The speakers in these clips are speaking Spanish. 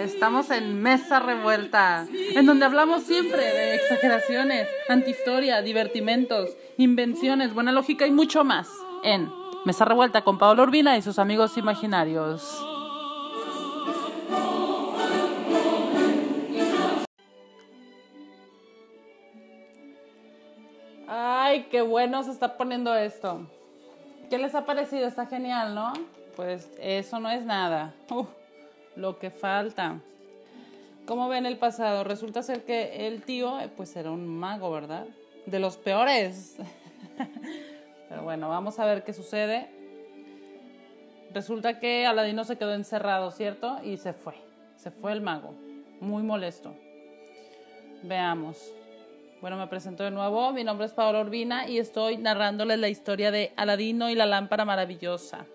Estamos en Mesa Revuelta, en donde hablamos siempre de exageraciones, antihistoria, divertimentos, invenciones, buena lógica y mucho más. En Mesa Revuelta con Pablo Urbina y sus amigos imaginarios. Ay, qué bueno se está poniendo esto. ¿Qué les ha parecido? Está genial, ¿no? Pues eso no es nada. Uf, lo que falta. ¿Cómo ven el pasado? Resulta ser que el tío, eh, pues era un mago, ¿verdad? De los peores. Pero bueno, vamos a ver qué sucede. Resulta que Aladino se quedó encerrado, ¿cierto? Y se fue. Se fue el mago. Muy molesto. Veamos. Bueno, me presento de nuevo. Mi nombre es Paola Urbina y estoy narrándoles la historia de Aladino y la lámpara maravillosa.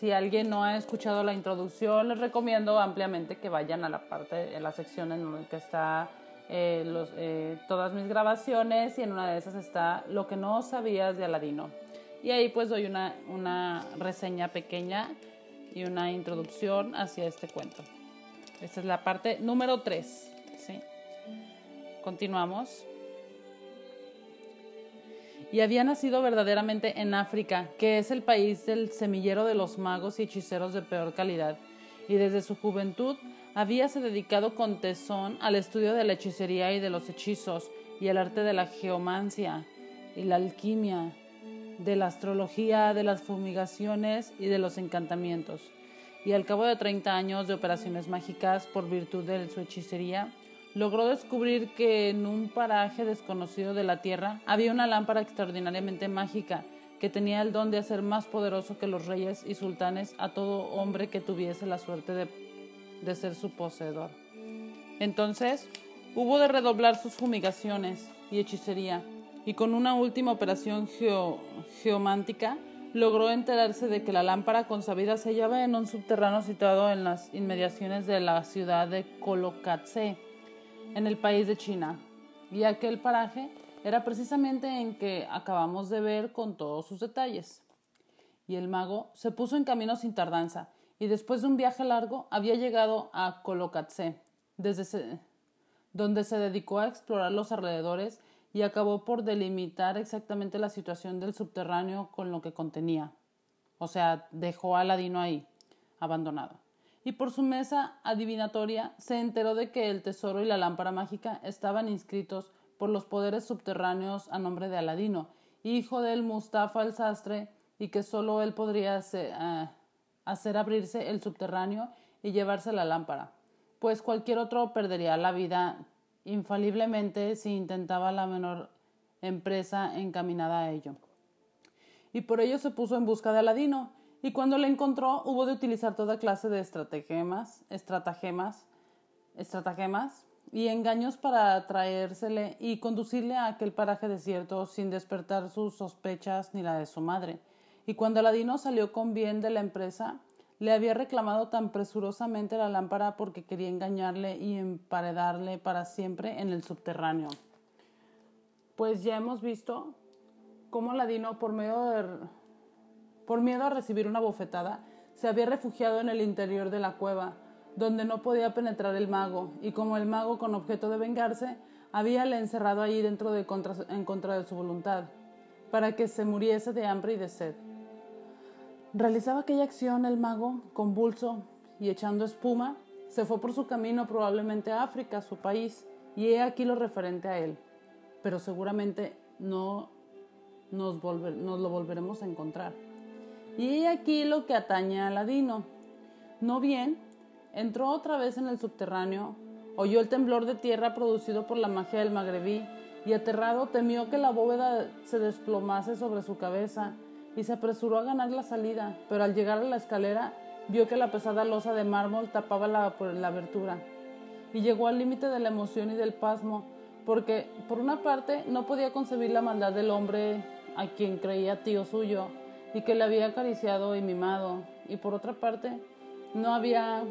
Si alguien no ha escuchado la introducción, les recomiendo ampliamente que vayan a la parte, de la sección en la que está eh, eh, todas mis grabaciones y en una de esas está lo que no sabías de Aladino. Y ahí pues doy una, una reseña pequeña y una introducción hacia este cuento. Esta es la parte número 3. ¿sí? Continuamos y había nacido verdaderamente en África, que es el país del semillero de los magos y hechiceros de peor calidad, y desde su juventud habíase dedicado con tesón al estudio de la hechicería y de los hechizos, y al arte de la geomancia y la alquimia, de la astrología, de las fumigaciones y de los encantamientos. Y al cabo de 30 años de operaciones mágicas por virtud de su hechicería, logró descubrir que en un paraje desconocido de la Tierra había una lámpara extraordinariamente mágica que tenía el don de hacer más poderoso que los reyes y sultanes a todo hombre que tuviese la suerte de, ser su poseedor. Entonces hubo de redoblar sus fumigaciones y hechicería, y con una última operación geomántica logró enterarse de que la lámpara consabida se hallaba en un subterráneo situado en las inmediaciones de la ciudad de Colocatse en el país de China. Y aquel paraje era precisamente en que acabamos de ver con todos sus detalles. Y el mago se puso en camino sin tardanza, y después de un viaje largo había llegado a Colocatse, desde donde se dedicó a explorar los alrededores y acabó por delimitar exactamente la situación del subterráneo con lo que contenía. O sea, dejó a Aladino ahí, abandonado y por su mesa adivinatoria se enteró de que el tesoro y la lámpara mágica estaban inscritos por los poderes subterráneos a nombre de Aladino, hijo del Mustafa el sastre, y que sólo él podría eh, hacer abrirse el subterráneo y llevarse la lámpara, pues cualquier otro perdería la vida infaliblemente si intentaba la menor empresa encaminada a ello. Y por ello se puso en busca de Aladino, y cuando la encontró hubo de utilizar toda clase de estratagemas, estratagemas, estratagemas y engaños para traérsele y conducirle a aquel paraje desierto sin despertar sus sospechas ni la de su madre. Y cuando Aladino salió con bien de la empresa, le había reclamado tan presurosamente la lámpara porque quería engañarle y emparedarle para siempre en el subterráneo. Pues ya hemos visto cómo Aladino, por medio de por miedo a recibir una bofetada, se había refugiado en el interior de la cueva, donde no podía penetrar el mago, y como el mago, con objeto de vengarse, había le encerrado allí dentro de en contra de su voluntad, para que se muriese de hambre y de sed. Realizaba aquella acción el mago, convulso y echando espuma, se fue por su camino probablemente a África, su país, y he aquí lo referente a él. Pero seguramente no nos, nos lo volveremos a encontrar. Y aquí lo que atañe a Aladino. No bien, entró otra vez en el subterráneo, oyó el temblor de tierra producido por la magia del magrebí y aterrado temió que la bóveda se desplomase sobre su cabeza y se apresuró a ganar la salida, pero al llegar a la escalera vio que la pesada losa de mármol tapaba la, la abertura y llegó al límite de la emoción y del pasmo, porque por una parte no podía concebir la maldad del hombre a quien creía tío suyo, y que le había acariciado y mimado, y por otra parte, no había,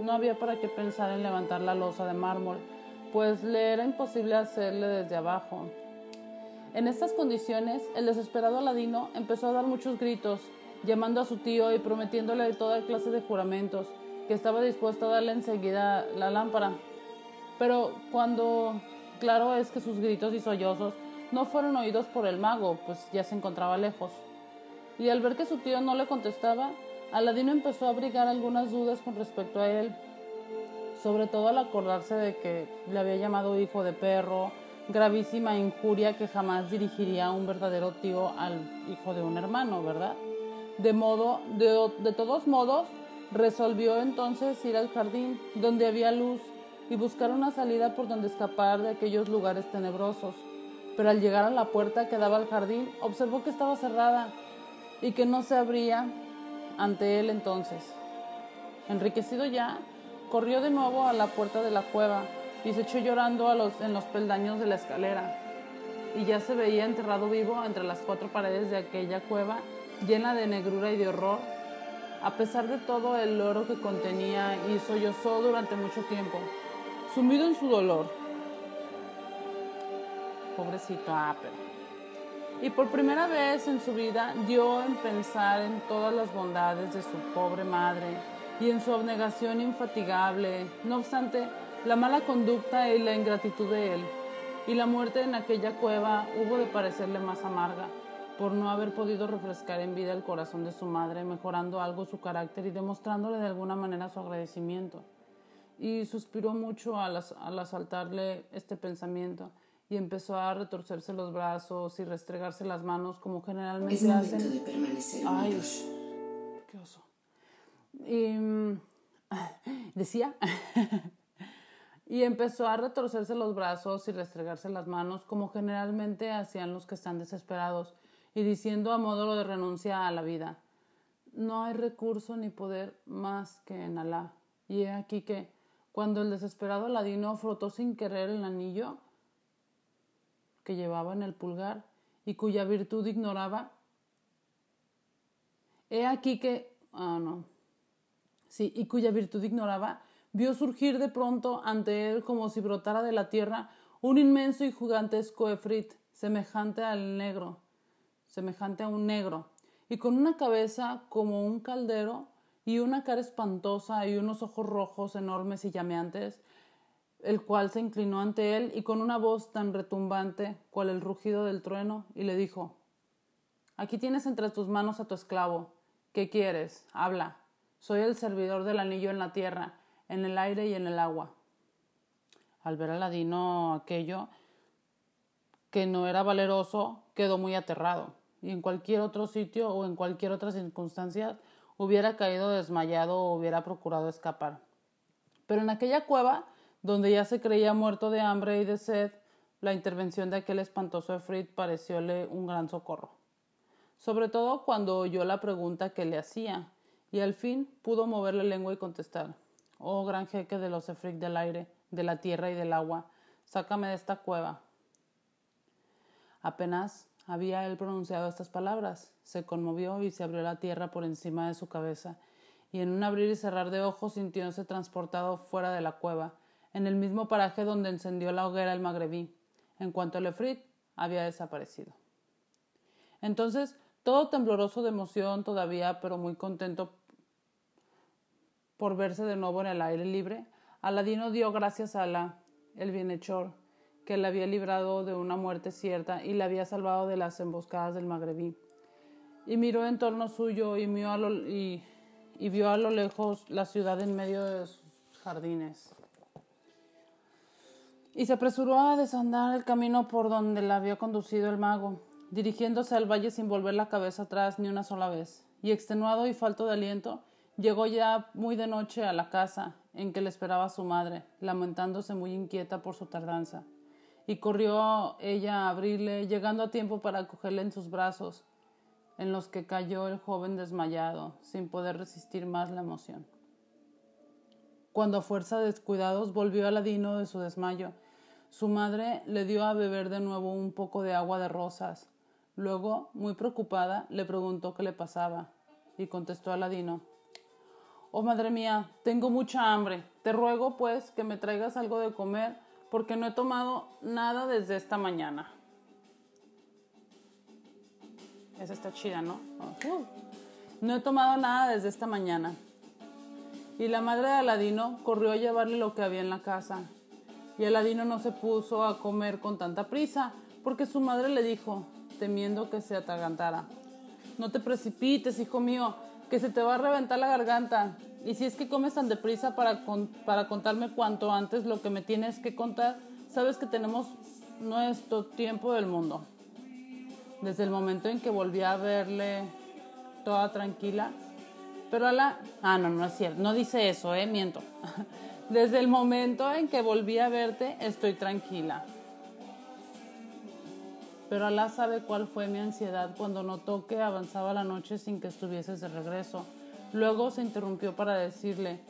no había para qué pensar en levantar la losa de mármol, pues le era imposible hacerle desde abajo. En estas condiciones, el desesperado Aladino empezó a dar muchos gritos, llamando a su tío y prometiéndole toda clase de juramentos, que estaba dispuesto a darle enseguida la lámpara. Pero cuando, claro es que sus gritos y sollozos no fueron oídos por el mago, pues ya se encontraba lejos. Y al ver que su tío no le contestaba, Aladino empezó a abrigar algunas dudas con respecto a él, sobre todo al acordarse de que le había llamado hijo de perro, gravísima injuria que jamás dirigiría un verdadero tío al hijo de un hermano, ¿verdad? De modo, de, de todos modos, resolvió entonces ir al jardín, donde había luz, y buscar una salida por donde escapar de aquellos lugares tenebrosos. Pero al llegar a la puerta que daba al jardín, observó que estaba cerrada y que no se abría ante él entonces. Enriquecido ya, corrió de nuevo a la puerta de la cueva y se echó llorando a los, en los peldaños de la escalera. Y ya se veía enterrado vivo entre las cuatro paredes de aquella cueva, llena de negrura y de horror. A pesar de todo el oro que contenía, y sollozó durante mucho tiempo, sumido en su dolor. Pobrecito, ah, Y por primera vez en su vida dio en pensar en todas las bondades de su pobre madre y en su abnegación infatigable. No obstante, la mala conducta y la ingratitud de él, y la muerte en aquella cueva hubo de parecerle más amarga, por no haber podido refrescar en vida el corazón de su madre, mejorando algo su carácter y demostrándole de alguna manera su agradecimiento. Y suspiró mucho al, al asaltarle este pensamiento y empezó a retorcerse los brazos y restregarse las manos como generalmente es hacen. De permanecer Ay, qué oso. Y mm, decía y empezó a retorcerse los brazos y restregarse las manos como generalmente hacían los que están desesperados y diciendo a modo de renuncia a la vida no hay recurso ni poder más que en Alá y he aquí que cuando el desesperado ladino frotó sin querer el anillo que llevaba en el pulgar y cuya virtud ignoraba. He aquí que ah no. Sí y cuya virtud ignoraba vio surgir de pronto ante él como si brotara de la tierra un inmenso y gigantesco efrit semejante al negro, semejante a un negro, y con una cabeza como un caldero y una cara espantosa y unos ojos rojos enormes y llameantes, el cual se inclinó ante él y con una voz tan retumbante cual el rugido del trueno, y le dijo Aquí tienes entre tus manos a tu esclavo. ¿Qué quieres? Habla. Soy el servidor del anillo en la tierra, en el aire y en el agua. Al ver a Ladino aquello que no era valeroso, quedó muy aterrado, y en cualquier otro sitio o en cualquier otra circunstancia hubiera caído desmayado o hubiera procurado escapar. Pero en aquella cueva, donde ya se creía muerto de hambre y de sed, la intervención de aquel espantoso Efrit parecióle un gran socorro. Sobre todo cuando oyó la pregunta que le hacía, y al fin pudo mover la lengua y contestar Oh gran jeque de los Efric del aire, de la tierra y del agua, sácame de esta cueva. Apenas había él pronunciado estas palabras, se conmovió y se abrió la tierra por encima de su cabeza, y en un abrir y cerrar de ojos sintióse transportado fuera de la cueva, en el mismo paraje donde encendió la hoguera el magrebí, en cuanto el efrit había desaparecido. Entonces, todo tembloroso de emoción todavía, pero muy contento por verse de nuevo en el aire libre, Aladino dio gracias a la, el bienhechor, que le había librado de una muerte cierta y le había salvado de las emboscadas del magrebí. Y miró en torno suyo y vio a lo lejos la ciudad en medio de sus jardines. Y se apresuró a desandar el camino por donde la había conducido el mago, dirigiéndose al valle sin volver la cabeza atrás ni una sola vez. Y extenuado y falto de aliento, Llegó ya muy de noche a la casa en que le esperaba su madre, lamentándose muy inquieta por su tardanza, y corrió ella a abrirle, llegando a tiempo para acogerle en sus brazos, en los que cayó el joven desmayado, sin poder resistir más la emoción. Cuando a fuerza de descuidados volvió Aladino de su desmayo, su madre le dio a beber de nuevo un poco de agua de rosas. Luego, muy preocupada, le preguntó qué le pasaba, y contestó Aladino Oh madre mía, tengo mucha hambre. Te ruego, pues, que me traigas algo de comer, porque no he tomado nada desde esta mañana. Esa está chida, ¿no? No he tomado nada desde esta mañana. Y la madre de Aladino corrió a llevarle lo que había en la casa. Y Aladino no se puso a comer con tanta prisa, porque su madre le dijo, temiendo que se atragantara. No te precipites, hijo mío, que se te va a reventar la garganta. Y si es que comes tan deprisa para, para contarme cuanto antes lo que me tienes que contar, sabes que tenemos nuestro tiempo del mundo. Desde el momento en que volví a verle toda tranquila, pero a la... Ah, no, no es cierto, no dice eso, eh, miento. Desde el momento en que volví a verte, estoy tranquila. Pero Alá sabe cuál fue mi ansiedad cuando notó que avanzaba la noche sin que estuvieses de regreso. Luego se interrumpió para decirle,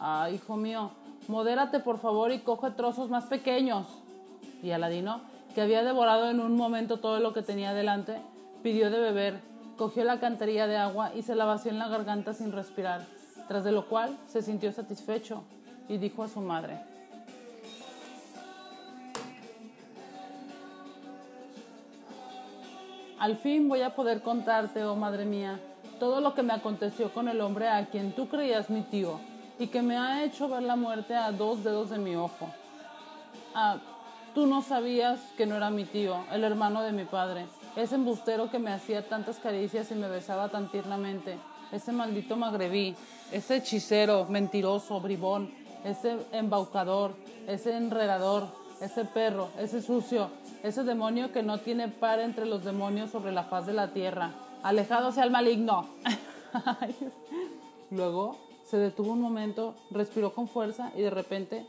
ah, hijo mío, modérate por favor y coge trozos más pequeños. Y Aladino, que había devorado en un momento todo lo que tenía delante, pidió de beber, cogió la cantería de agua y se la vació en la garganta sin respirar, tras de lo cual se sintió satisfecho y dijo a su madre, Al fin voy a poder contarte, oh madre mía, todo lo que me aconteció con el hombre a quien tú creías mi tío y que me ha hecho ver la muerte a dos dedos de mi ojo. Ah, tú no sabías que no era mi tío, el hermano de mi padre, ese embustero que me hacía tantas caricias y me besaba tan tiernamente, ese maldito magrebí, ese hechicero, mentiroso, bribón, ese embaucador, ese enredador, ese perro, ese sucio, ese demonio que no tiene par entre los demonios sobre la faz de la tierra. Alejado sea el maligno. Luego se detuvo un momento, respiró con fuerza y de repente,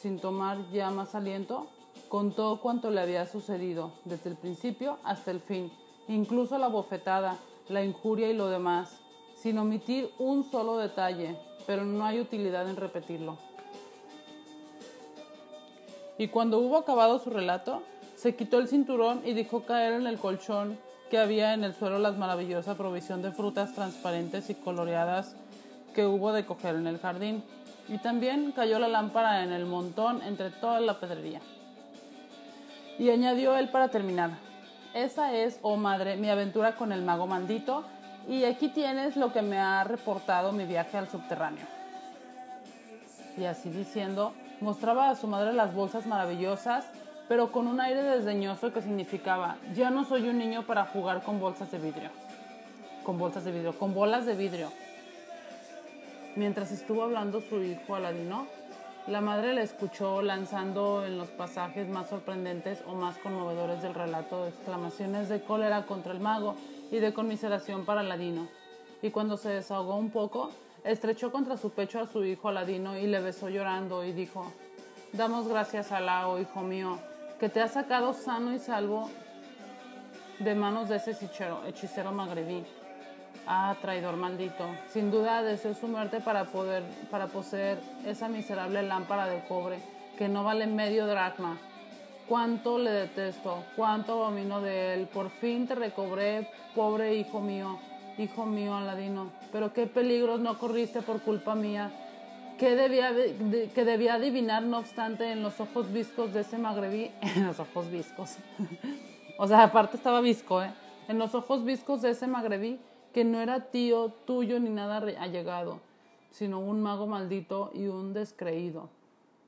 sin tomar ya más aliento, contó cuanto le había sucedido, desde el principio hasta el fin, incluso la bofetada, la injuria y lo demás, sin omitir un solo detalle, pero no hay utilidad en repetirlo. Y cuando hubo acabado su relato, se quitó el cinturón y dejó caer en el colchón que había en el suelo la maravillosa provisión de frutas transparentes y coloreadas que hubo de coger en el jardín. Y también cayó la lámpara en el montón entre toda la pedrería. Y añadió él para terminar, esa es, oh madre, mi aventura con el mago maldito, y aquí tienes lo que me ha reportado mi viaje al subterráneo. Y así diciendo, mostraba a su madre las bolsas maravillosas pero con un aire desdeñoso que significaba, ya no soy un niño para jugar con bolsas de vidrio, con bolsas de vidrio, con bolas de vidrio. Mientras estuvo hablando su hijo Aladino, la madre le escuchó lanzando en los pasajes más sorprendentes o más conmovedores del relato exclamaciones de cólera contra el mago y de conmiseración para Aladino. Y cuando se desahogó un poco, estrechó contra su pecho a su hijo Aladino y le besó llorando y dijo, Damos gracias a oh hijo mío, que te ha sacado sano y salvo de manos de ese hechicero, hechicero magrebí. Ah, traidor maldito. Sin duda deseó su muerte para poder, para poseer esa miserable lámpara de cobre que no vale medio dracma. Cuánto le detesto, cuánto abomino de él. Por fin te recobré, pobre hijo mío, hijo mío Aladino. Pero qué peligros no corriste por culpa mía que debía, que debía adivinar, no obstante, en los ojos viscos de ese magrebí, en los ojos viscos, o sea, aparte estaba visco, ¿eh? en los ojos viscos de ese magrebí, que no era tío tuyo ni nada allegado, sino un mago maldito y un descreído.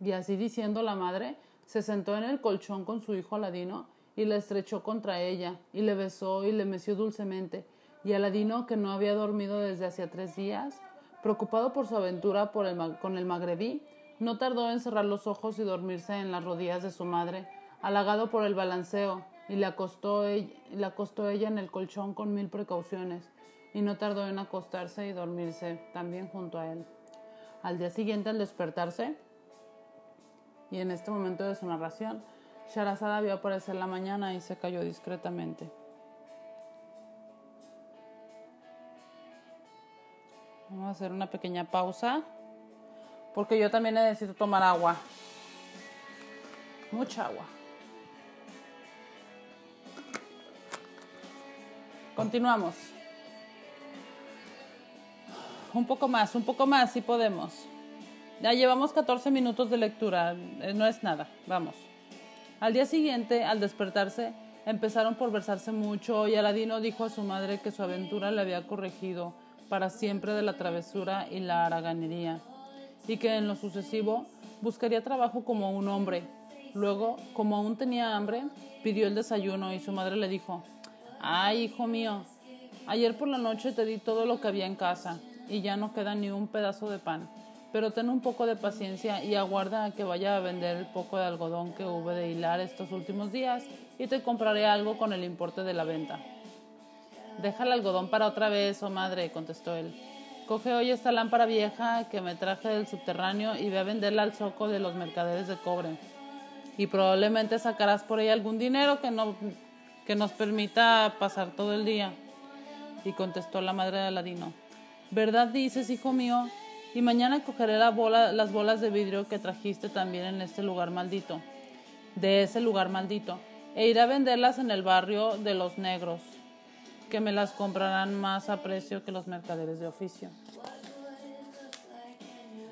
Y así diciendo la madre, se sentó en el colchón con su hijo Aladino y le estrechó contra ella, y le besó y le meció dulcemente. Y Aladino, que no había dormido desde hacía tres días, Preocupado por su aventura con el magrebí, no tardó en cerrar los ojos y dormirse en las rodillas de su madre, halagado por el balanceo, y le acostó, le acostó ella en el colchón con mil precauciones, y no tardó en acostarse y dormirse también junto a él. Al día siguiente, al despertarse, y en este momento de su narración, Sharazada vio aparecer la mañana y se cayó discretamente. Vamos a hacer una pequeña pausa. Porque yo también necesito tomar agua. Mucha agua. Continuamos. Un poco más, un poco más, si podemos. Ya llevamos 14 minutos de lectura, eh, no es nada, vamos. Al día siguiente, al despertarse, empezaron por versarse mucho y Aladino dijo a su madre que su aventura le había corregido para siempre de la travesura y la haraganería, y que en lo sucesivo buscaría trabajo como un hombre. Luego, como aún tenía hambre, pidió el desayuno y su madre le dijo, Ay, hijo mío, ayer por la noche te di todo lo que había en casa y ya no queda ni un pedazo de pan, pero ten un poco de paciencia y aguarda a que vaya a vender el poco de algodón que hube de hilar estos últimos días y te compraré algo con el importe de la venta. Deja el algodón para otra vez, oh madre, contestó él. Coge hoy esta lámpara vieja que me traje del subterráneo y ve a venderla al zoco de los mercaderes de cobre. Y probablemente sacarás por ella algún dinero que, no, que nos permita pasar todo el día. Y contestó la madre de Aladino. ¿Verdad dices, hijo mío? Y mañana cogeré las bolas de vidrio que trajiste también en este lugar maldito, de ese lugar maldito, e iré a venderlas en el barrio de los negros que me las comprarán más a precio que los mercaderes de oficio.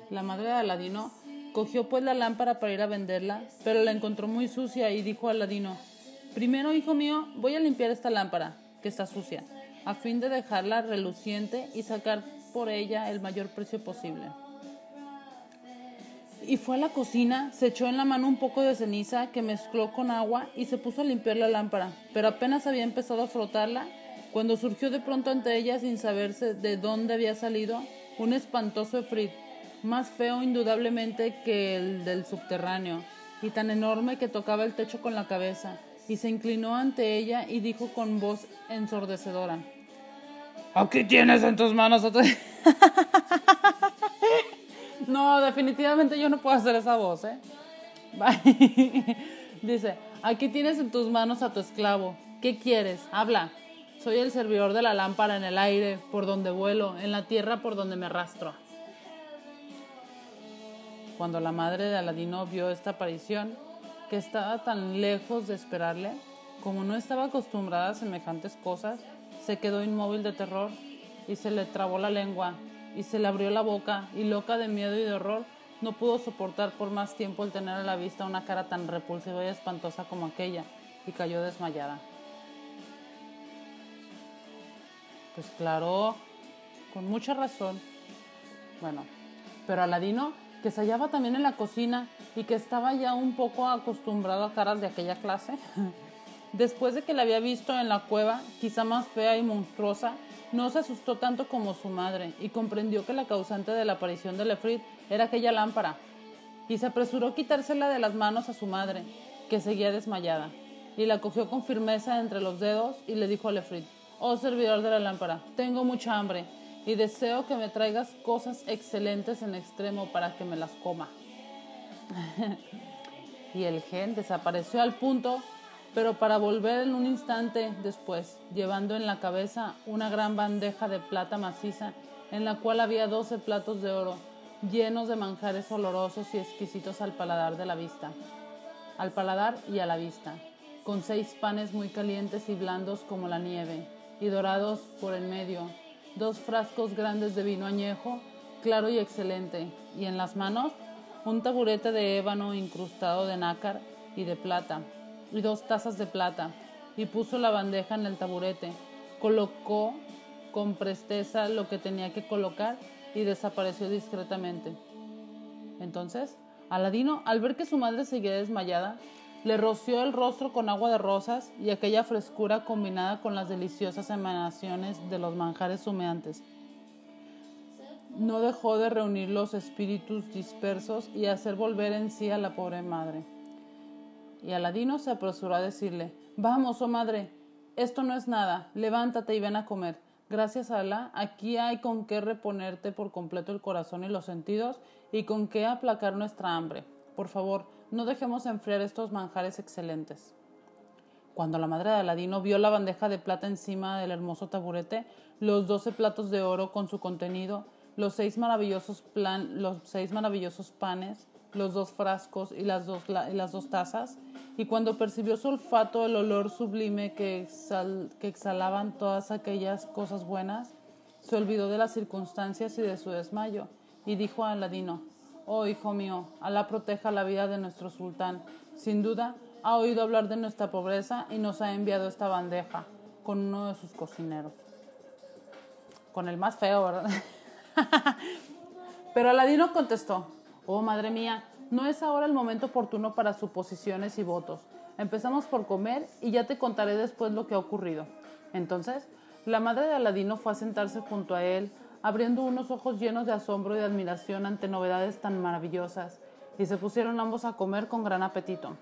La madre de Aladino cogió pues la lámpara para ir a venderla, pero la encontró muy sucia y dijo a Aladino, primero, hijo mío, voy a limpiar esta lámpara, que está sucia, a fin de dejarla reluciente y sacar por ella el mayor precio posible. Y fue a la cocina, se echó en la mano un poco de ceniza que mezcló con agua y se puso a limpiar la lámpara, pero apenas había empezado a frotarla cuando surgió de pronto ante ella sin saberse de dónde había salido un espantoso efrit, más feo indudablemente que el del subterráneo, y tan enorme que tocaba el techo con la cabeza, y se inclinó ante ella y dijo con voz ensordecedora, Aquí tienes en tus manos no, definitivamente yo no puedo hacer esa voz, ¿eh? Dice, aquí tienes en tus manos a tu esclavo. ¿Qué quieres? Habla. Soy el servidor de la lámpara en el aire, por donde vuelo, en la tierra por donde me arrastro. Cuando la madre de Aladino vio esta aparición, que estaba tan lejos de esperarle, como no estaba acostumbrada a semejantes cosas, se quedó inmóvil de terror y se le trabó la lengua y se le abrió la boca y loca de miedo y de horror, no pudo soportar por más tiempo el tener a la vista una cara tan repulsiva y espantosa como aquella y cayó desmayada. Pues claro, con mucha razón. Bueno, pero Aladino, que se hallaba también en la cocina y que estaba ya un poco acostumbrado a caras de aquella clase, después de que la había visto en la cueva, quizá más fea y monstruosa, no se asustó tanto como su madre y comprendió que la causante de la aparición de Lefrit era aquella lámpara, y se apresuró a quitársela de las manos a su madre, que seguía desmayada, y la cogió con firmeza entre los dedos y le dijo a Lefrit, Oh servidor de la lámpara, tengo mucha hambre y deseo que me traigas cosas excelentes en extremo para que me las coma. y el gen desapareció al punto, pero para volver en un instante después, llevando en la cabeza una gran bandeja de plata maciza en la cual había doce platos de oro llenos de manjares olorosos y exquisitos al paladar de la vista, al paladar y a la vista, con seis panes muy calientes y blandos como la nieve y dorados por el medio, dos frascos grandes de vino añejo, claro y excelente, y en las manos un taburete de ébano incrustado de nácar y de plata, y dos tazas de plata, y puso la bandeja en el taburete, colocó con presteza lo que tenía que colocar y desapareció discretamente. Entonces, Aladino, al ver que su madre seguía desmayada, le roció el rostro con agua de rosas y aquella frescura combinada con las deliciosas emanaciones de los manjares humeantes. No dejó de reunir los espíritus dispersos y hacer volver en sí a la pobre madre. Y Aladino se apresuró a decirle, Vamos, oh madre, esto no es nada, levántate y ven a comer. Gracias a Alá, aquí hay con qué reponerte por completo el corazón y los sentidos y con qué aplacar nuestra hambre. Por favor, no dejemos enfriar estos manjares excelentes. Cuando la madre de Aladino vio la bandeja de plata encima del hermoso taburete, los doce platos de oro con su contenido, los seis maravillosos, plan, los seis maravillosos panes, los dos frascos y las dos, y las dos tazas, y cuando percibió su olfato el olor sublime que, que exhalaban todas aquellas cosas buenas, se olvidó de las circunstancias y de su desmayo, y dijo a Aladino, Oh hijo mío, Alá proteja la vida de nuestro sultán. Sin duda, ha oído hablar de nuestra pobreza y nos ha enviado esta bandeja con uno de sus cocineros. con el más feo, ¿verdad? Pero Aladino contestó, oh madre mía, no es ahora el momento oportuno para suposiciones y votos. Empezamos por comer y ya te contaré después lo que ha ocurrido. Entonces, la madre de Aladino fue a sentarse junto a él, abriendo unos ojos llenos de asombro y de admiración ante novedades tan maravillosas, y se pusieron ambos a comer con gran apetito.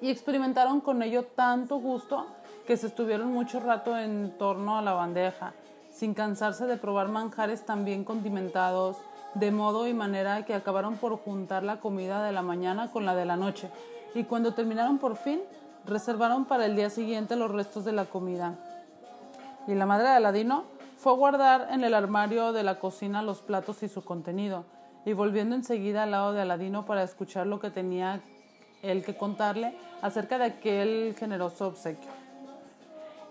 Y experimentaron con ello tanto gusto que se estuvieron mucho rato en torno a la bandeja, sin cansarse de probar manjares tan bien condimentados, de modo y manera que acabaron por juntar la comida de la mañana con la de la noche, y cuando terminaron por fin, reservaron para el día siguiente los restos de la comida. Y la madre de Aladino fue a guardar en el armario de la cocina los platos y su contenido, y volviendo enseguida al lado de Aladino para escuchar lo que tenía él que contarle acerca de aquel generoso obsequio.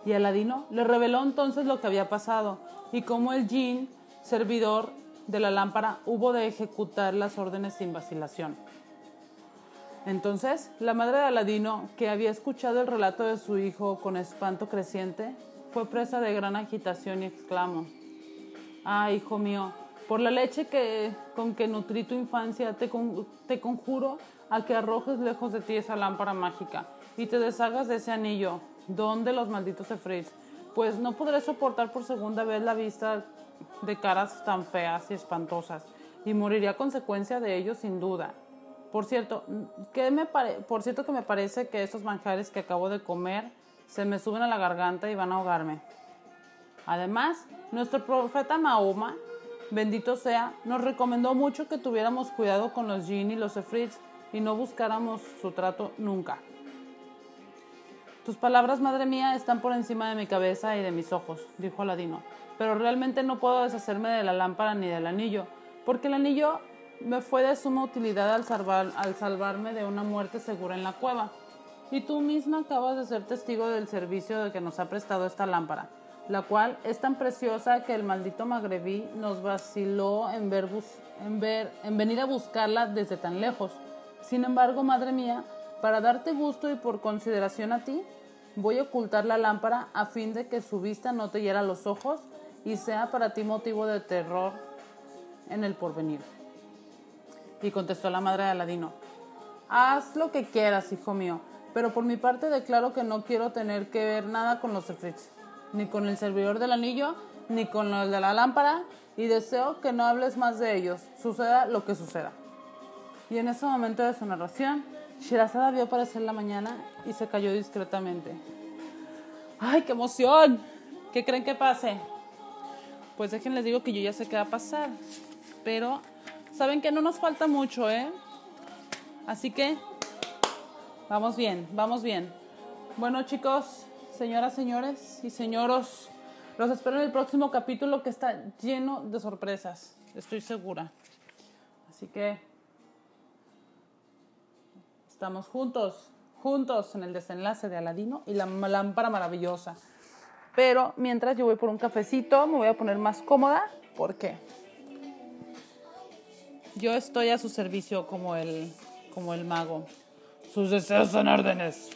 Y Aladino le reveló entonces lo que había pasado y cómo el jin, servidor de la lámpara, hubo de ejecutar las órdenes sin vacilación. Entonces, la madre de Aladino, que había escuchado el relato de su hijo con espanto creciente, fue presa de gran agitación y exclamó, Ah, hijo mío, por la leche que, con que nutrí tu infancia, te, te conjuro a que arrojes lejos de ti esa lámpara mágica y te deshagas de ese anillo, don los malditos Efris, pues no podré soportar por segunda vez la vista de caras tan feas y espantosas, y moriría a consecuencia de ello sin duda. Por cierto, que me por cierto que me parece que estos manjares que acabo de comer se me suben a la garganta y van a ahogarme. Además, nuestro profeta Mahoma, bendito sea, nos recomendó mucho que tuviéramos cuidado con los jinn y los efrits y no buscáramos su trato nunca. Tus palabras, madre mía, están por encima de mi cabeza y de mis ojos, dijo Aladino, pero realmente no puedo deshacerme de la lámpara ni del anillo, porque el anillo me fue de suma utilidad al, al salvarme de una muerte segura en la cueva. Y tú misma acabas de ser testigo del servicio de que nos ha prestado esta lámpara, la cual es tan preciosa que el maldito magrebí nos vaciló en, ver, en venir a buscarla desde tan lejos. Sin embargo, madre mía, para darte gusto y por consideración a ti, voy a ocultar la lámpara a fin de que su vista no te hiera los ojos y sea para ti motivo de terror en el porvenir. Y contestó la madre de Aladino, haz lo que quieras, hijo mío, pero por mi parte declaro que no quiero tener que ver nada con los efrits, ni con el servidor del anillo, ni con el de la lámpara, y deseo que no hables más de ellos, suceda lo que suceda. Y en ese momento de su narración, Shirazada vio aparecer la mañana y se cayó discretamente. ¡Ay, qué emoción! ¿Qué creen que pase? Pues déjenles digo que yo ya sé qué va a pasar. Pero saben que no nos falta mucho, ¿eh? Así que vamos bien, vamos bien. Bueno, chicos, señoras, señores y señoros, los espero en el próximo capítulo que está lleno de sorpresas, estoy segura. Así que Estamos juntos, juntos en el desenlace de Aladino y la lámpara maravillosa. Pero mientras yo voy por un cafecito, me voy a poner más cómoda porque yo estoy a su servicio como el, como el mago. Sus deseos son órdenes.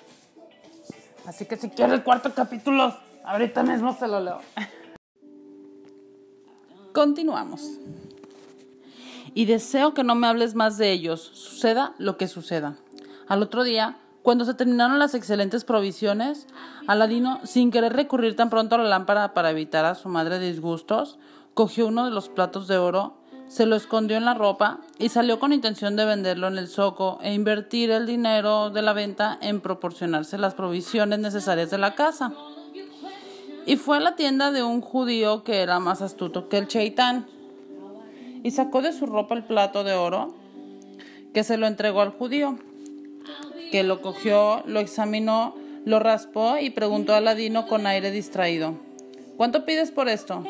Así que si quiere el cuarto capítulo, ahorita mismo se lo leo. Continuamos. Y deseo que no me hables más de ellos, suceda lo que suceda. Al otro día, cuando se terminaron las excelentes provisiones, Aladino, sin querer recurrir tan pronto a la lámpara para evitar a su madre disgustos, cogió uno de los platos de oro, se lo escondió en la ropa y salió con intención de venderlo en el zoco e invertir el dinero de la venta en proporcionarse las provisiones necesarias de la casa. Y fue a la tienda de un judío que era más astuto que el cheitán y sacó de su ropa el plato de oro que se lo entregó al judío que lo cogió, lo examinó, lo raspó y preguntó a Aladino con aire distraído, ¿cuánto pides por esto?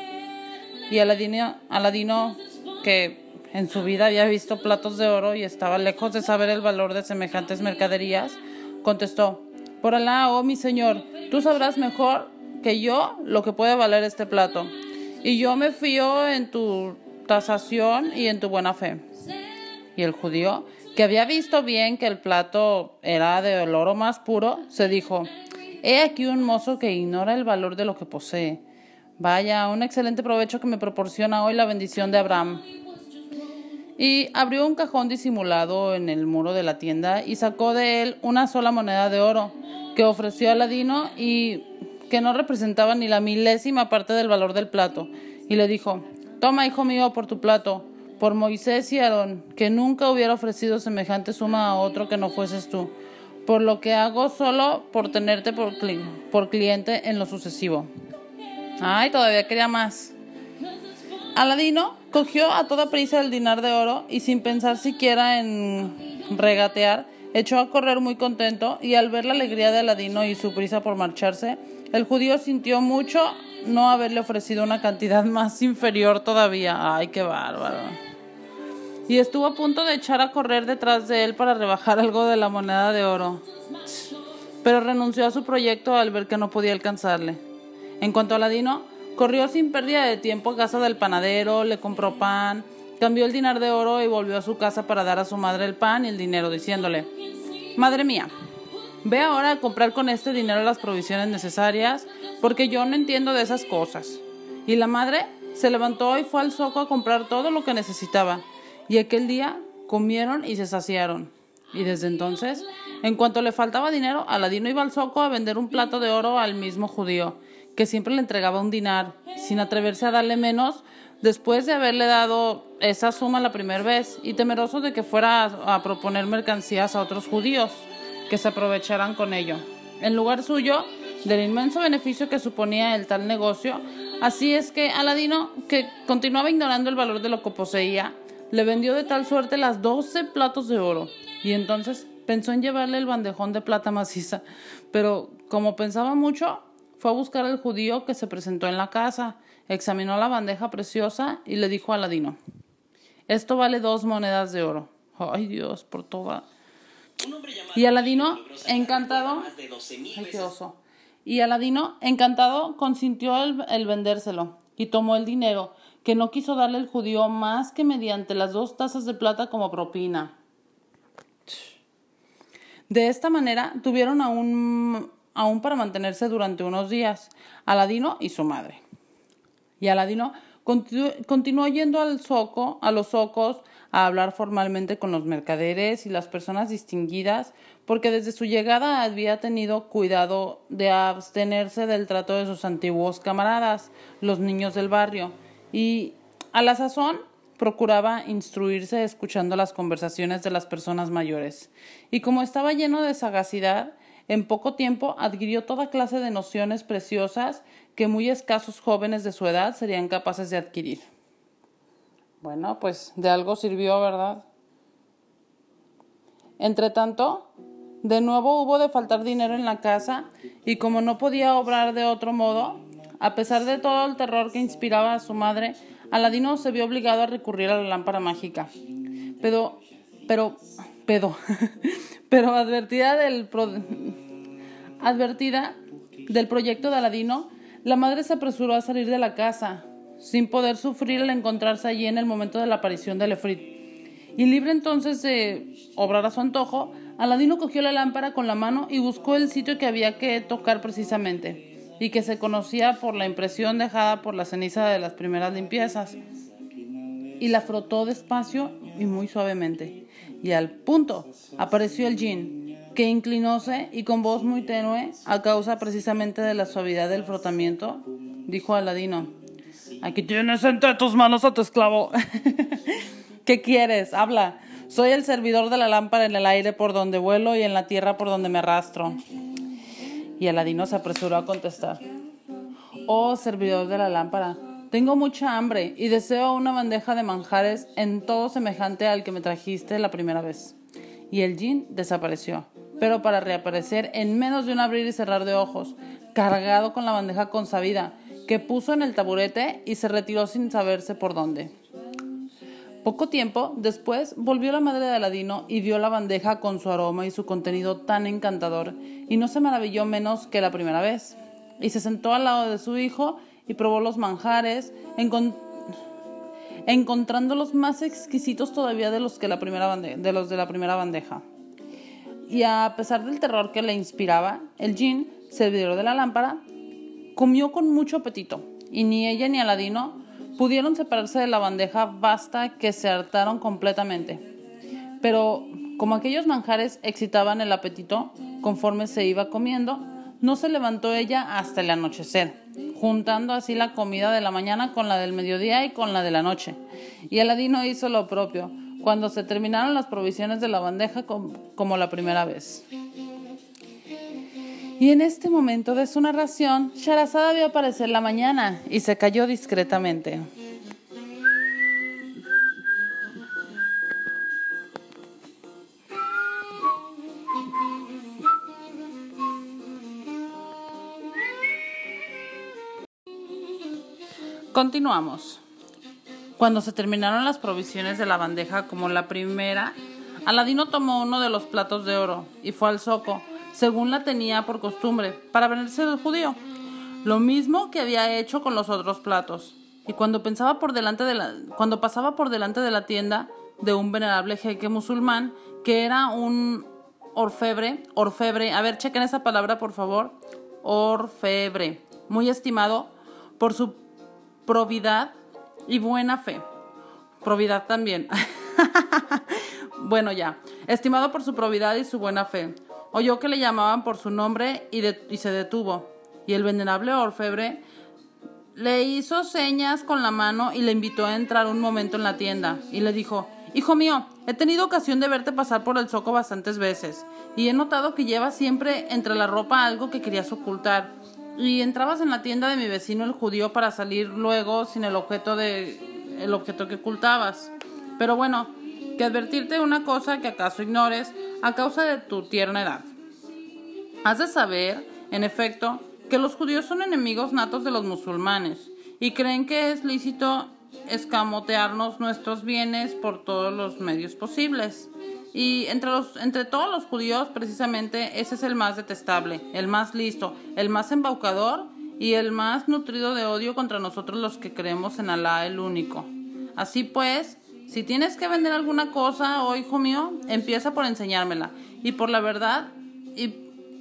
Y Aladino, Aladino, que en su vida había visto platos de oro y estaba lejos de saber el valor de semejantes mercaderías, contestó, por Alá, oh mi señor, tú sabrás mejor que yo lo que puede valer este plato, y yo me fío en tu tasación y en tu buena fe. Y el judío, que había visto bien que el plato era de oro más puro, se dijo, He aquí un mozo que ignora el valor de lo que posee. Vaya, un excelente provecho que me proporciona hoy la bendición de Abraham. Y abrió un cajón disimulado en el muro de la tienda y sacó de él una sola moneda de oro que ofreció a Ladino y que no representaba ni la milésima parte del valor del plato. Y le dijo, Toma, hijo mío, por tu plato, por Moisés y Aarón, que nunca hubiera ofrecido semejante suma a otro que no fueses tú, por lo que hago solo por tenerte por, por cliente en lo sucesivo. Ay, todavía quería más. Aladino cogió a toda prisa el dinar de oro y sin pensar siquiera en regatear, echó a correr muy contento y al ver la alegría de Aladino y su prisa por marcharse, el judío sintió mucho no haberle ofrecido una cantidad más inferior todavía. Ay, qué bárbaro. Y estuvo a punto de echar a correr detrás de él para rebajar algo de la moneda de oro. Pero renunció a su proyecto al ver que no podía alcanzarle. En cuanto a Aladino, Corrió sin pérdida de tiempo a casa del panadero, le compró pan, cambió el dinar de oro y volvió a su casa para dar a su madre el pan y el dinero, diciéndole, Madre mía, ve ahora a comprar con este dinero las provisiones necesarias, porque yo no entiendo de esas cosas. Y la madre se levantó y fue al zoco a comprar todo lo que necesitaba, y aquel día comieron y se saciaron. Y desde entonces, en cuanto le faltaba dinero, Aladino iba al zoco a vender un plato de oro al mismo judío, que siempre le entregaba un dinar, sin atreverse a darle menos, después de haberle dado esa suma la primera vez, y temeroso de que fuera a, proponer mercancías a otros judíos, que se aprovecharan con ello. En lugar suyo, del inmenso beneficio que suponía el tal negocio, así es que Aladino, que continuaba ignorando el valor de lo que poseía, le vendió de tal suerte las doce platos de oro, y entonces pensó en llevarle el bandejón de plata maciza, pero como pensaba mucho, fue a buscar al judío que se presentó en la casa, examinó la bandeja preciosa y le dijo a Aladino, esto vale dos monedas de oro. Ay Dios, por toda. Y Aladino, encantado, ay, qué. Y Aladino, encantado, consintió el, el vendérselo y tomó el dinero, que no quiso darle el judío más que mediante las dos tazas de plata como propina. De esta manera tuvieron a un aún para mantenerse durante unos días, Aladino y su madre. Y Aladino continuó yendo al zoco, a los zocos a hablar formalmente con los mercaderes y las personas distinguidas, porque desde su llegada había tenido cuidado de abstenerse del trato de sus antiguos camaradas, los niños del barrio, y a la sazón procuraba instruirse escuchando las conversaciones de las personas mayores. Y como estaba lleno de sagacidad, en poco tiempo adquirió toda clase de nociones preciosas que muy escasos jóvenes de su edad serían capaces de adquirir. Bueno, pues de algo sirvió, ¿verdad? Entretanto, de nuevo hubo de faltar dinero en la casa y como no podía obrar de otro modo, a pesar de todo el terror que inspiraba a su madre, Aladino se vio obligado a recurrir a la lámpara mágica. Pero, pero, pero, pero advertida del, advertida del proyecto de Aladino, la madre se apresuró a salir de la casa, sin poder sufrir el encontrarse allí en el momento de la aparición de Lefrit. Y libre entonces de obrar a su antojo, Aladino cogió la lámpara con la mano y buscó el sitio que había que tocar precisamente, y que se conocía por la impresión dejada por la ceniza de las primeras limpiezas. Y la frotó despacio y muy suavemente. Y al punto apareció el jean, que inclinóse y con voz muy tenue, a causa precisamente de la suavidad del frotamiento, dijo Aladino, aquí tienes entre tus manos a tu esclavo. ¿Qué quieres? Habla. Soy el servidor de la lámpara en el aire por donde vuelo y en la tierra por donde me arrastro. Y Aladino se apresuró a contestar. Oh, servidor de la lámpara, tengo mucha hambre y deseo una bandeja de manjares en todo semejante al que me trajiste la primera vez. Y el jin desapareció pero para reaparecer en menos de un abrir y cerrar de ojos, cargado con la bandeja consabida, que puso en el taburete y se retiró sin saberse por dónde. Poco tiempo después volvió la madre de Aladino y vio la bandeja con su aroma y su contenido tan encantador, y no se maravilló menos que la primera vez. Y se sentó al lado de su hijo y probó los manjares, encontrándolos más exquisitos todavía de los, que la primera de los de la primera bandeja y a pesar del terror que le inspiraba, el jin, servidor de la lámpara, comió con mucho apetito y ni ella ni Aladino pudieron separarse de la bandeja basta que se hartaron completamente. Pero como aquellos manjares excitaban el apetito conforme se iba comiendo, no se levantó ella hasta el anochecer, juntando así la comida de la mañana con la del mediodía y con la de la noche. Y Aladino hizo lo propio, cuando se terminaron las provisiones de la bandeja como la primera vez. Y en este momento de su narración, Sharazada vio aparecer la mañana y se cayó discretamente. Continuamos. Cuando se terminaron las provisiones de la bandeja como la primera, Aladino tomó uno de los platos de oro y fue al zoco, según la tenía por costumbre, para venirse del judío. Lo mismo que había hecho con los otros platos. Y cuando pensaba por delante de la, cuando pasaba por delante de la tienda de un venerable jeque musulmán, que era un orfebre, orfebre, a ver, chequen esa palabra por favor, orfebre, muy estimado por su probidad y buena fe. Probidad también. bueno, ya. Estimado por su probidad y su buena fe. Oyó que le llamaban por su nombre y, se detuvo. Y el venerable orfebre le hizo señas con la mano y le invitó a entrar un momento en la tienda. Y le dijo, Hijo mío, he tenido ocasión de verte pasar por el zoco bastantes veces. Y he notado que llevas siempre entre la ropa algo que querías ocultar y entrabas en la tienda de mi vecino el judío para salir luego sin el objeto de el objeto que ocultabas. Pero bueno, que advertirte una cosa que acaso ignores a causa de tu tierna edad. Has de saber, en efecto, que los judíos son enemigos natos de los musulmanes y creen que es lícito escamotearnos nuestros bienes por todos los medios posibles. Y entre, los, entre todos los judíos, precisamente, ese es el más detestable, el más listo, el más embaucador y el más nutrido de odio contra nosotros los que creemos en Alá el único. Así pues, si tienes que vender alguna cosa, oh hijo mío, empieza por enseñármela. Y por la verdad, y,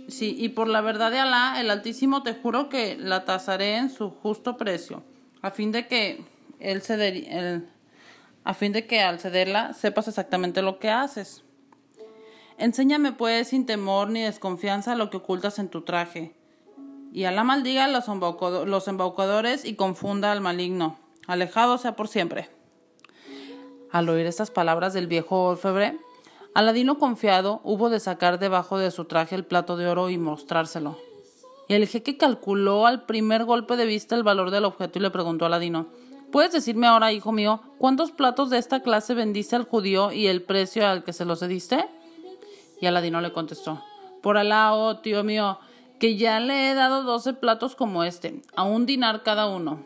sí, y por la verdad de Alá, el Altísimo, te juro que la tasaré en su justo precio, a fin de que él se el, a fin de que al cederla sepas exactamente lo que haces. Enséñame pues sin temor ni desconfianza lo que ocultas en tu traje. Y a la maldiga los, los embaucadores y confunda al maligno. Alejado sea por siempre. Al oír estas palabras del viejo orfebre, Aladino confiado hubo de sacar debajo de su traje el plato de oro y mostrárselo. Y el jeque calculó al primer golpe de vista el valor del objeto y le preguntó a Aladino ¿Puedes decirme ahora, hijo mío, cuántos platos de esta clase vendiste al judío y el precio al que se los cediste? Y Aladino le contestó, por Alá, oh tío mío, que ya le he dado doce platos como este, a un dinar cada uno.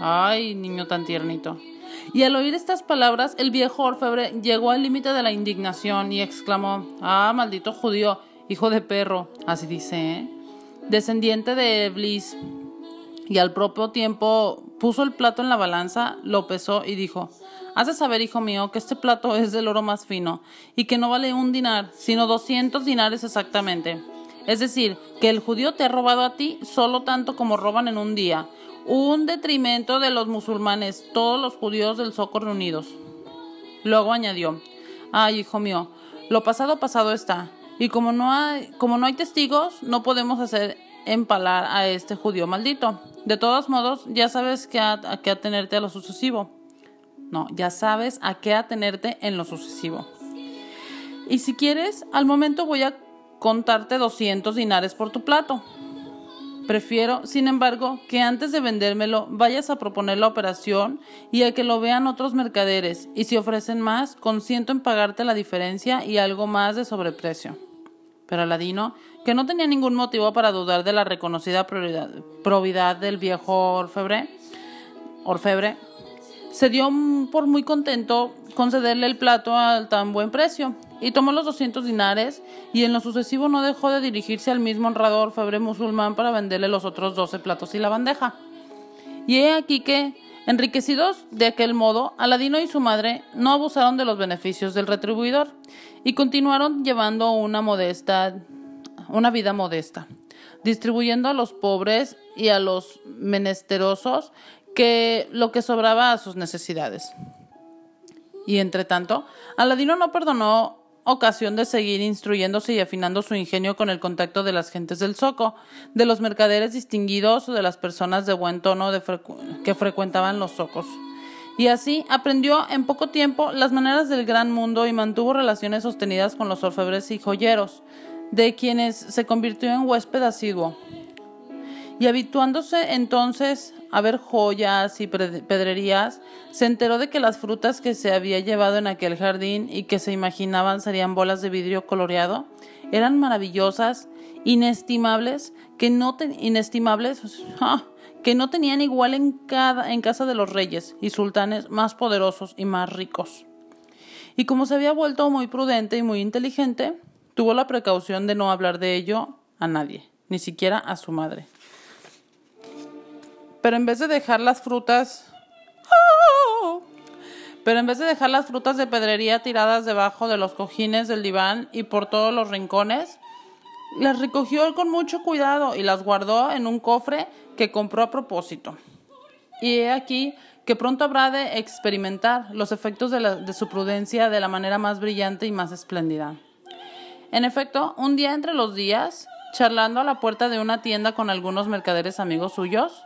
Ay, niño tan tiernito. Y al oír estas palabras, el viejo orfebre llegó al límite de la indignación y exclamó, Ah, maldito judío, hijo de perro, así dice, ¿eh? descendiente de Eblis, y al propio tiempo puso el plato en la balanza, lo pesó y dijo, Has de saber, hijo mío, que este plato es del oro más fino y que no vale un dinar, sino doscientos dinares exactamente. Es decir, que el judío te ha robado a ti solo tanto como roban en un día. Un detrimento de los musulmanes, todos los judíos del Soco reunidos. Luego añadió, Ay, hijo mío, lo pasado pasado está, y como no hay, como no hay testigos, no podemos hacer empalar a este judío maldito. De todos modos, ya sabes que a, qué atenerte a lo sucesivo. No, ya sabes a qué atenerte en lo sucesivo. Y si quieres, al momento voy a contarte 200 dinares por tu plato. Prefiero, sin embargo, que antes de vendérmelo vayas a proponer la operación y a que lo vean otros mercaderes, y si ofrecen más, consiento en pagarte la diferencia y algo más de sobreprecio. Pero Aladino que no tenía ningún motivo para dudar de la reconocida probidad del viejo orfebre, orfebre, se dio por muy contento concederle el plato al tan buen precio y tomó los 200 dinares y en lo sucesivo no dejó de dirigirse al mismo honrado orfebre musulmán para venderle los otros 12 platos y la bandeja. Y he aquí que, enriquecidos de aquel modo, Aladino y su madre no abusaron de los beneficios del retribuidor y continuaron llevando una modesta una vida modesta. distribuyendo a los pobres y a los menesterosos que lo que sobraba a sus necesidades. Y entre tanto, Aladino no perdonó ocasión de seguir instruyéndose y afinando su ingenio con el contacto de las gentes del zoco, de los mercaderes distinguidos o de las personas de buen tono que frecuentaban los zocos. Y así aprendió en poco tiempo las maneras del gran mundo y mantuvo relaciones sostenidas con los orfebres y joyeros, de quienes se convirtió en huésped asiduo. Y habituándose entonces a ver joyas y pedrerías, se enteró de que las frutas que se había llevado en aquel jardín y que se imaginaban serían bolas de vidrio coloreado, eran maravillosas, inestimables, que no inestimables, que no tenían igual en, cada, en casa de los reyes y sultanes más poderosos y más ricos. Y como se había vuelto muy prudente y muy inteligente, tuvo la precaución de no hablar de ello a nadie, ni siquiera a su madre. Pero en vez de dejar las frutas... Pero en vez de dejar las frutas de pedrería tiradas debajo de los cojines del diván y por todos los rincones, las recogió con mucho cuidado y las guardó en un cofre que compró a propósito. Y he aquí que pronto habrá de experimentar los efectos de, de, su prudencia de la manera más brillante y más espléndida. En efecto, un día entre los días, charlando a la puerta de una tienda con algunos mercaderes amigos suyos,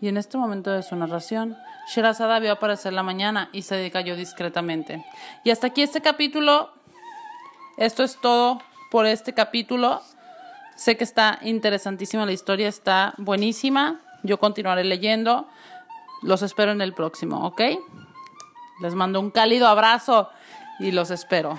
y en este momento de su narración, Sherazada vio aparecer la mañana y se decayó discretamente. Y hasta aquí este capítulo. Esto es todo por este capítulo. Sé que está interesantísima la historia, está buenísima. Yo continuaré leyendo. Los espero en el próximo, ¿ok? Les mando un cálido abrazo y los espero.